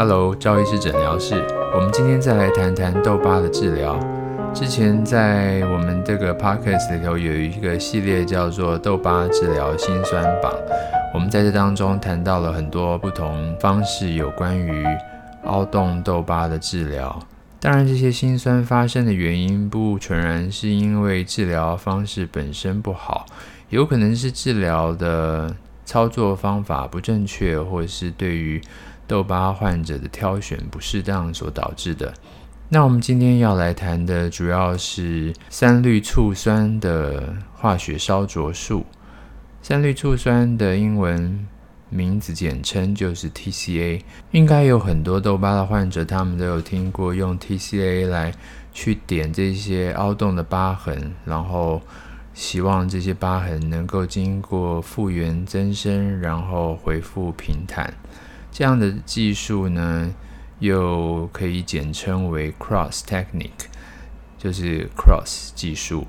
Hello，赵医师诊疗室。我们今天再来谈谈痘疤的治疗。之前在我们这个 podcast 里头有一个系列叫做“痘疤治疗辛酸榜”，我们在这当中谈到了很多不同方式有关于凹洞痘疤的治疗。当然，这些辛酸发生的原因不全然是因为治疗方式本身不好，有可能是治疗的操作方法不正确，或是对于痘疤患者的挑选不适当所导致的。那我们今天要来谈的主要是三氯醋酸的化学烧灼术。三氯醋酸的英文名字简称就是 TCA。应该有很多痘疤的患者，他们都有听过用 TCA 来去点这些凹洞的疤痕，然后希望这些疤痕能够经过复原增生，然后恢复平坦。这样的技术呢，又可以简称为 Cross Technique，就是 Cross 技术。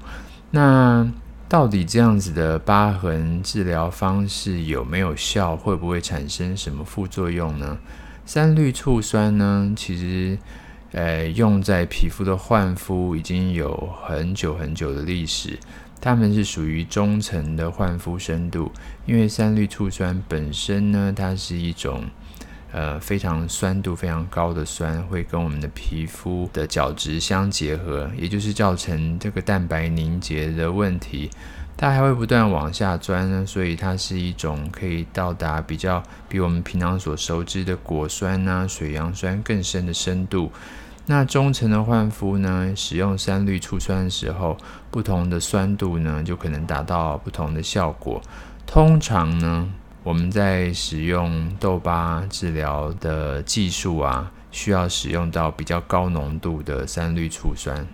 那到底这样子的疤痕治疗方式有没有效？会不会产生什么副作用呢？三氯醋酸呢，其实呃用在皮肤的焕肤已经有很久很久的历史。它们是属于中层的焕肤深度，因为三氯醋酸本身呢，它是一种。呃，非常酸度非常高的酸，会跟我们的皮肤的角质相结合，也就是造成这个蛋白凝结的问题。它还会不断往下钻呢，所以它是一种可以到达比较比我们平常所熟知的果酸啊、水杨酸更深的深度。那中层的焕肤呢，使用三氯醋酸的时候，不同的酸度呢，就可能达到不同的效果。通常呢，我们在使用痘疤治疗的技术啊，需要使用到比较高浓度的三氯醋酸。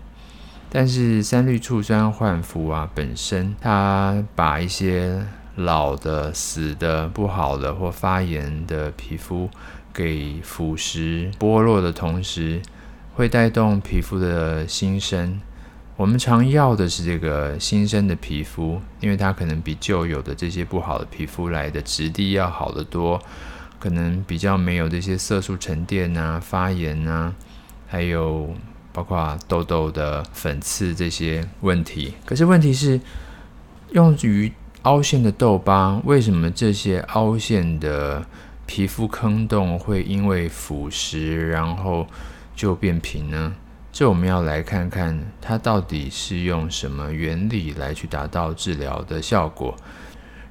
但是三氯醋酸焕肤啊，本身它把一些老的、死的、不好的或发炎的皮肤给腐蚀剥落的同时，会带动皮肤的新生。我们常要的是这个新生的皮肤，因为它可能比旧有的这些不好的皮肤来的质地要好得多，可能比较没有这些色素沉淀啊、发炎啊，还有包括痘痘的粉刺这些问题。可是问题是，用于凹陷的痘疤，为什么这些凹陷的皮肤坑洞会因为腐蚀然后就变平呢？这我们要来看看它到底是用什么原理来去达到治疗的效果。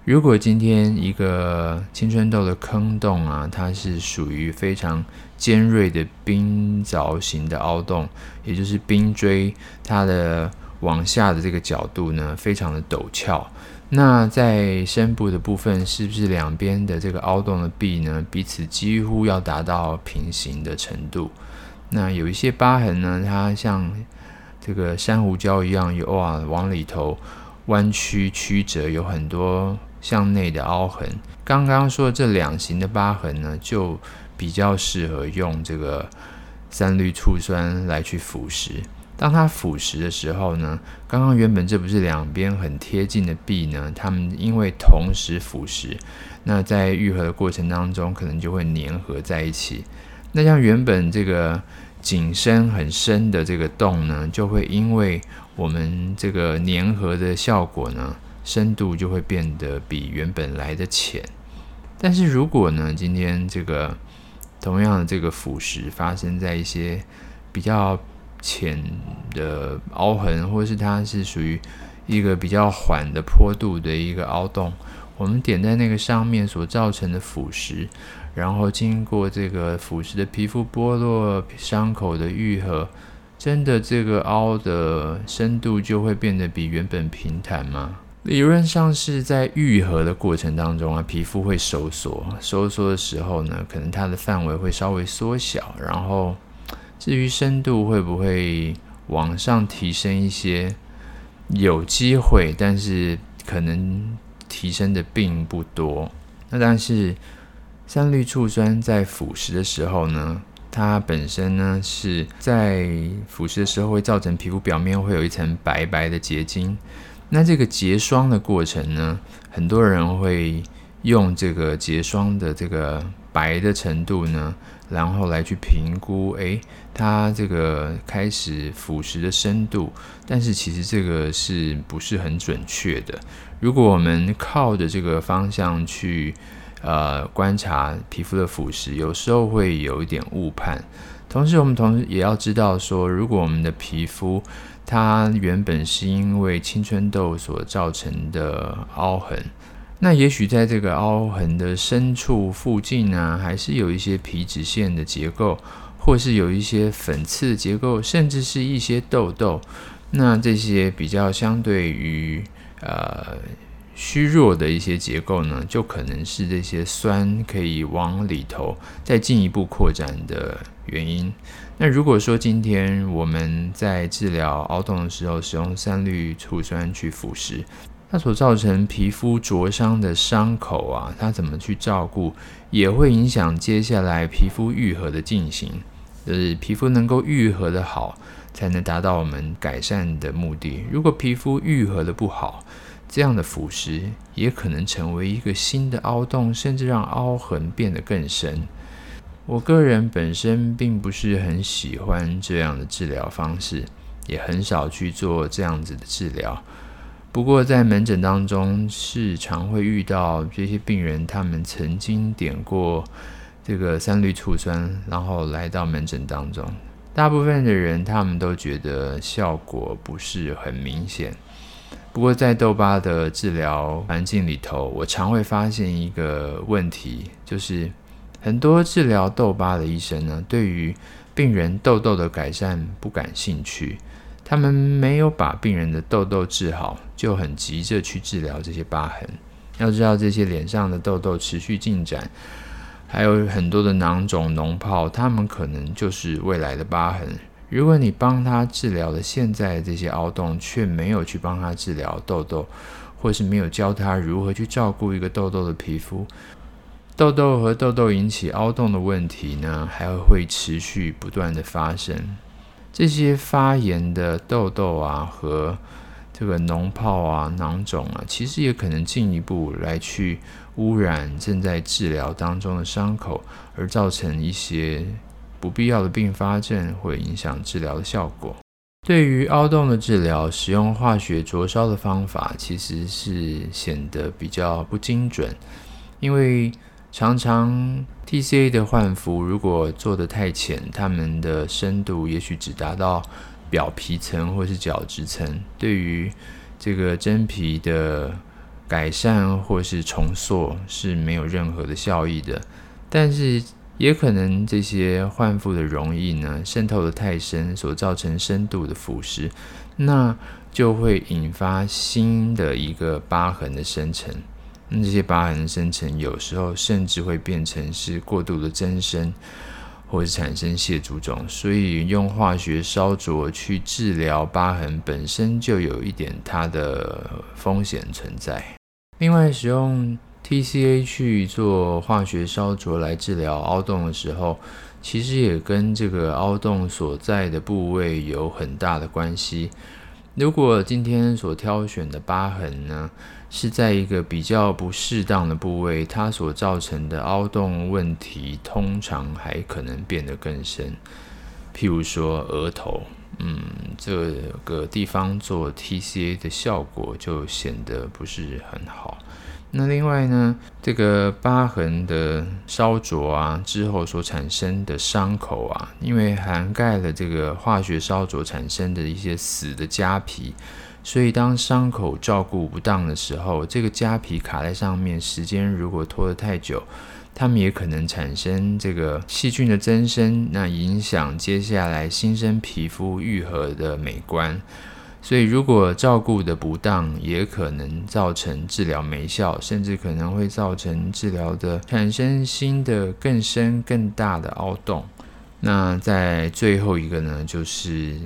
如果今天一个青春痘的坑洞啊，它是属于非常尖锐的冰凿型的凹洞，也就是冰锥，它的往下的这个角度呢，非常的陡峭。那在深部的部分，是不是两边的这个凹洞的壁呢，彼此几乎要达到平行的程度？那有一些疤痕呢，它像这个珊瑚礁一样，有哇往里头弯曲曲折，有很多向内的凹痕。刚刚说这两型的疤痕呢，就比较适合用这个三氯醋酸来去腐蚀。当它腐蚀的时候呢，刚刚原本这不是两边很贴近的壁呢，它们因为同时腐蚀，那在愈合的过程当中，可能就会粘合在一起。那像原本这个井深很深的这个洞呢，就会因为我们这个粘合的效果呢，深度就会变得比原本来的浅。但是如果呢，今天这个同样的这个腐蚀发生在一些比较浅的凹痕，或是它是属于一个比较缓的坡度的一个凹洞，我们点在那个上面所造成的腐蚀。然后经过这个腐蚀的皮肤剥落，伤口的愈合，真的这个凹的深度就会变得比原本平坦吗？理论上是在愈合的过程当中啊，皮肤会收缩，收缩的时候呢，可能它的范围会稍微缩小。然后至于深度会不会往上提升一些，有机会，但是可能提升的并不多。那但是。三氯醋酸在腐蚀的时候呢，它本身呢是在腐蚀的时候会造成皮肤表面会有一层白白的结晶。那这个结霜的过程呢，很多人会用这个结霜的这个白的程度呢，然后来去评估，诶，它这个开始腐蚀的深度，但是其实这个是不是很准确的？如果我们靠着这个方向去呃观察皮肤的腐蚀，有时候会有一点误判。同时，我们同时也要知道说，如果我们的皮肤它原本是因为青春痘所造成的凹痕。那也许在这个凹痕的深处附近呢，还是有一些皮脂腺的结构，或是有一些粉刺结构，甚至是一些痘痘。那这些比较相对于呃虚弱的一些结构呢，就可能是这些酸可以往里头再进一步扩展的原因。那如果说今天我们在治疗凹洞的时候，使用三氯醋酸去腐蚀。它所造成皮肤灼伤的伤口啊，它怎么去照顾，也会影响接下来皮肤愈合的进行。就是皮肤能够愈合的好，才能达到我们改善的目的。如果皮肤愈合的不好，这样的腐蚀也可能成为一个新的凹洞，甚至让凹痕变得更深。我个人本身并不是很喜欢这样的治疗方式，也很少去做这样子的治疗。不过，在门诊当中，是常会遇到这些病人，他们曾经点过这个三氯醋酸，然后来到门诊当中。大部分的人，他们都觉得效果不是很明显。不过，在痘疤的治疗环境里头，我常会发现一个问题，就是很多治疗痘疤的医生呢，对于病人痘痘的改善不感兴趣。他们没有把病人的痘痘治好，就很急着去治疗这些疤痕。要知道，这些脸上的痘痘持续进展，还有很多的囊肿、脓泡，他们可能就是未来的疤痕。如果你帮他治疗了现在这些凹洞，却没有去帮他治疗痘痘，或是没有教他如何去照顾一个痘痘的皮肤，痘痘和痘痘引起凹洞的问题呢，还会持续不断的发生。这些发炎的痘痘啊，和这个脓泡啊、囊肿啊，其实也可能进一步来去污染正在治疗当中的伤口，而造成一些不必要的并发症，会影响治疗的效果。对于凹洞的治疗，使用化学灼烧的方法，其实是显得比较不精准，因为常常。TCA 的换肤如果做得太浅，它们的深度也许只达到表皮层或是角质层，对于这个真皮的改善或是重塑是没有任何的效益的。但是也可能这些换肤的溶液呢，渗透的太深，所造成深度的腐蚀，那就会引发新的一个疤痕的生成。那这些疤痕生成，有时候甚至会变成是过度的增生，或是产生血肿肿。所以用化学烧灼去治疗疤痕，本身就有一点它的风险存在。另外，使用 TCA 去做化学烧灼来治疗凹洞的时候，其实也跟这个凹洞所在的部位有很大的关系。如果今天所挑选的疤痕呢，是在一个比较不适当的部位，它所造成的凹洞问题，通常还可能变得更深。譬如说额头，嗯，这个地方做 TCA 的效果就显得不是很好。那另外呢，这个疤痕的烧灼啊之后所产生的伤口啊，因为涵盖了这个化学烧灼产生的一些死的痂皮。所以，当伤口照顾不当的时候，这个痂皮卡在上面，时间如果拖得太久，它们也可能产生这个细菌的增生，那影响接下来新生皮肤愈合的美观。所以，如果照顾的不当，也可能造成治疗没效，甚至可能会造成治疗的产生新的更深更大的凹洞。那在最后一个呢，就是。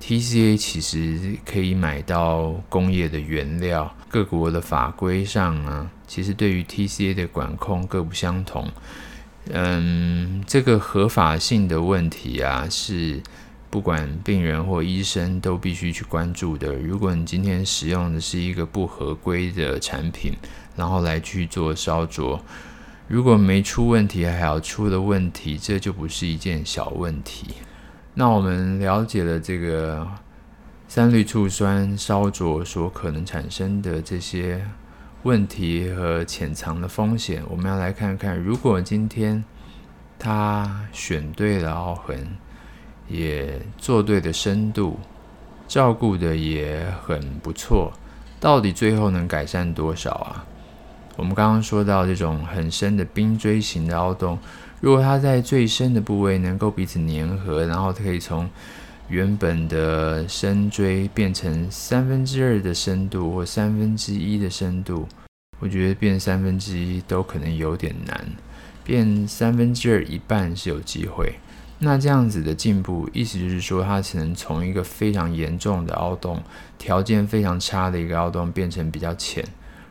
TCA 其实可以买到工业的原料，各国的法规上啊，其实对于 TCA 的管控各不相同。嗯，这个合法性的问题啊，是不管病人或医生都必须去关注的。如果你今天使用的是一个不合规的产品然后来去做烧灼。如果没出问题，还要出了问题，这就不是一件小问题。那我们了解了这个三氯醋酸烧灼所可能产生的这些问题和潜藏的风险，我们要来看看，如果今天他选对了凹痕，也做对了深度，照顾的也很不错，到底最后能改善多少啊？我们刚刚说到这种很深的冰锥型的凹洞，如果它在最深的部位能够彼此粘合，然后它可以从原本的深锥变成三分之二的深度或三分之一的深度，我觉得变三分之一都可能有点难，变三分之二一半是有机会。那这样子的进步，意思就是说，它只能从一个非常严重的凹洞，条件非常差的一个凹洞，变成比较浅。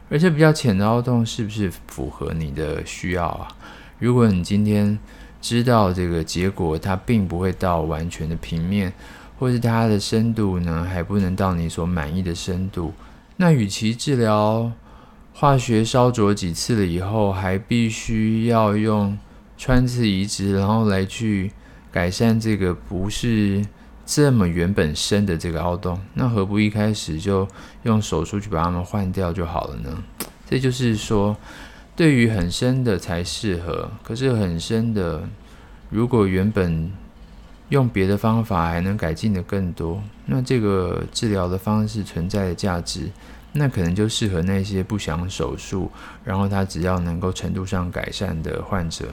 而且比较浅的凹洞，是不是符合你的需要啊？如果你今天知道这个结果，它并不会到完全的平面，或是它的深度呢，还不能到你所满意的深度，那与其治疗化学烧灼几次了以后，还必须要用穿刺移植，然后来去改善这个不是这么原本深的这个凹洞，那何不一开始就用手术去把它们换掉就好了呢？这就是说。对于很深的才适合，可是很深的，如果原本用别的方法还能改进的更多，那这个治疗的方式存在的价值，那可能就适合那些不想手术，然后他只要能够程度上改善的患者。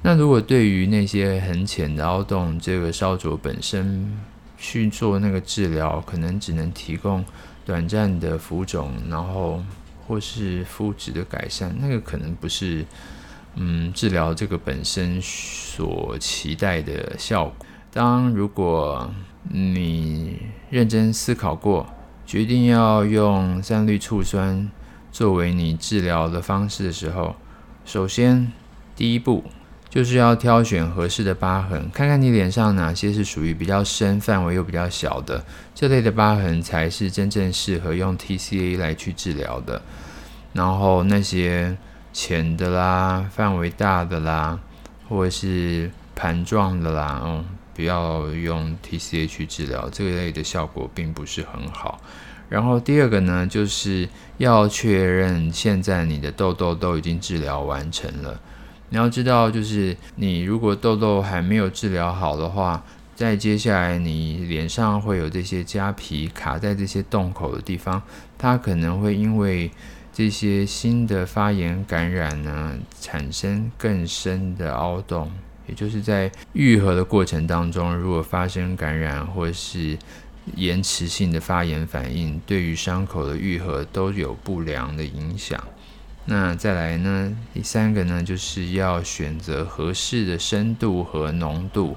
那如果对于那些很浅的凹洞，这个烧灼本身去做那个治疗，可能只能提供短暂的浮肿，然后。或是肤质的改善，那个可能不是嗯治疗这个本身所期待的效果。当如果你认真思考过，决定要用三氯醋酸作为你治疗的方式的时候，首先第一步就是要挑选合适的疤痕，看看你脸上哪些是属于比较深、范围又比较小的这类的疤痕，才是真正适合用 TCA 来去治疗的。然后那些浅的啦、范围大的啦，或者是盘状的啦，嗯，不要用 TCA 去治疗，这一类的效果并不是很好。然后第二个呢，就是要确认现在你的痘痘都已经治疗完成了。你要知道，就是你如果痘痘还没有治疗好的话，在接下来你脸上会有这些痂皮卡在这些洞口的地方，它可能会因为这些新的发炎感染呢，产生更深的凹洞，也就是在愈合的过程当中，如果发生感染或是延迟性的发炎反应，对于伤口的愈合都有不良的影响。那再来呢，第三个呢，就是要选择合适的深度和浓度。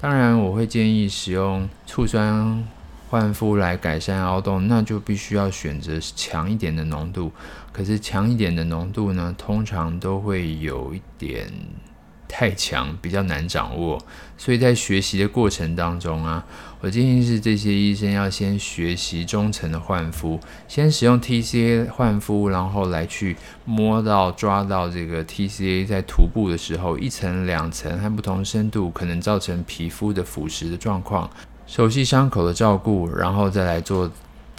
当然，我会建议使用醋酸。焕肤来改善凹洞，那就必须要选择强一点的浓度。可是强一点的浓度呢，通常都会有一点太强，比较难掌握。所以在学习的过程当中啊，我建议是这些医生要先学习中层的换肤，先使用 TCA 换肤，然后来去摸到抓到这个 TCA 在涂布的时候，一层两层和不同深度可能造成皮肤的腐蚀的状况。熟悉伤口的照顾，然后再来做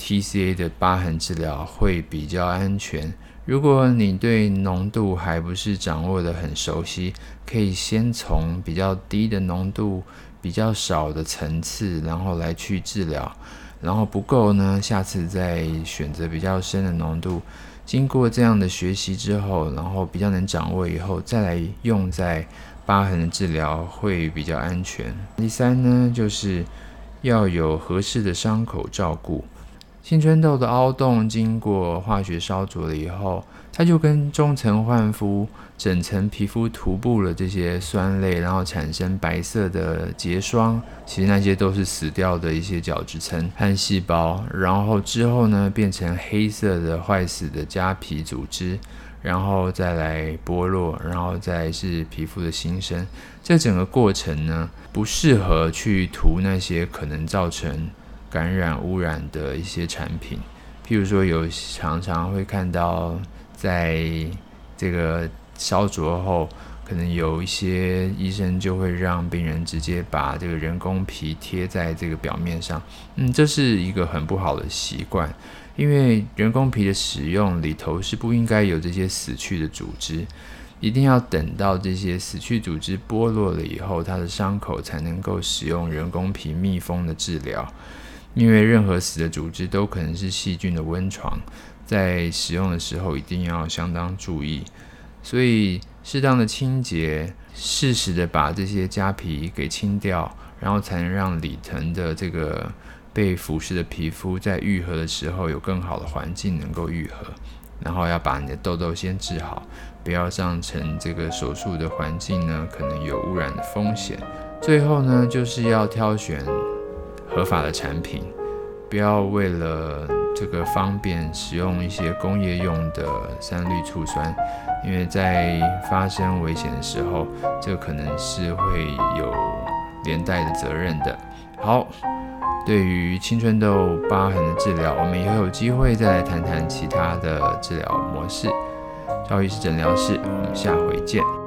TCA 的疤痕治疗会比较安全。如果你对浓度还不是掌握得很熟悉，可以先从比较低的浓度、比较少的层次，然后来去治疗。然后不够呢，下次再选择比较深的浓度。经过这样的学习之后，然后比较能掌握以后，再来用在疤痕的治疗会比较安全。第三呢，就是。要有合适的伤口照顾。青春痘的凹洞经过化学烧灼了以后，它就跟中层焕肤整层皮肤涂布了这些酸类，然后产生白色的结霜。其实那些都是死掉的一些角质层和细胞。然后之后呢，变成黑色的坏死的痂皮组织。然后再来剥落，然后再是皮肤的新生。这整个过程呢，不适合去涂那些可能造成感染污染的一些产品。譬如说，有常常会看到在这个烧灼后，可能有一些医生就会让病人直接把这个人工皮贴在这个表面上，嗯，这是一个很不好的习惯，因为人工皮的使用里头是不应该有这些死去的组织，一定要等到这些死去组织剥落了以后，它的伤口才能够使用人工皮密封的治疗，因为任何死的组织都可能是细菌的温床，在使用的时候一定要相当注意，所以。适当的清洁，适时的把这些痂皮给清掉，然后才能让里层的这个被腐蚀的皮肤在愈合的时候有更好的环境能够愈合。然后要把你的痘痘先治好，不要造成这个手术的环境呢可能有污染的风险。最后呢，就是要挑选合法的产品，不要为了这个方便使用一些工业用的三氯醋酸。因为在发生危险的时候，这可能是会有连带的责任的。好，对于青春痘疤痕的治疗，我们以后有机会再来谈谈其他的治疗模式。赵医师诊疗室，我们下回见。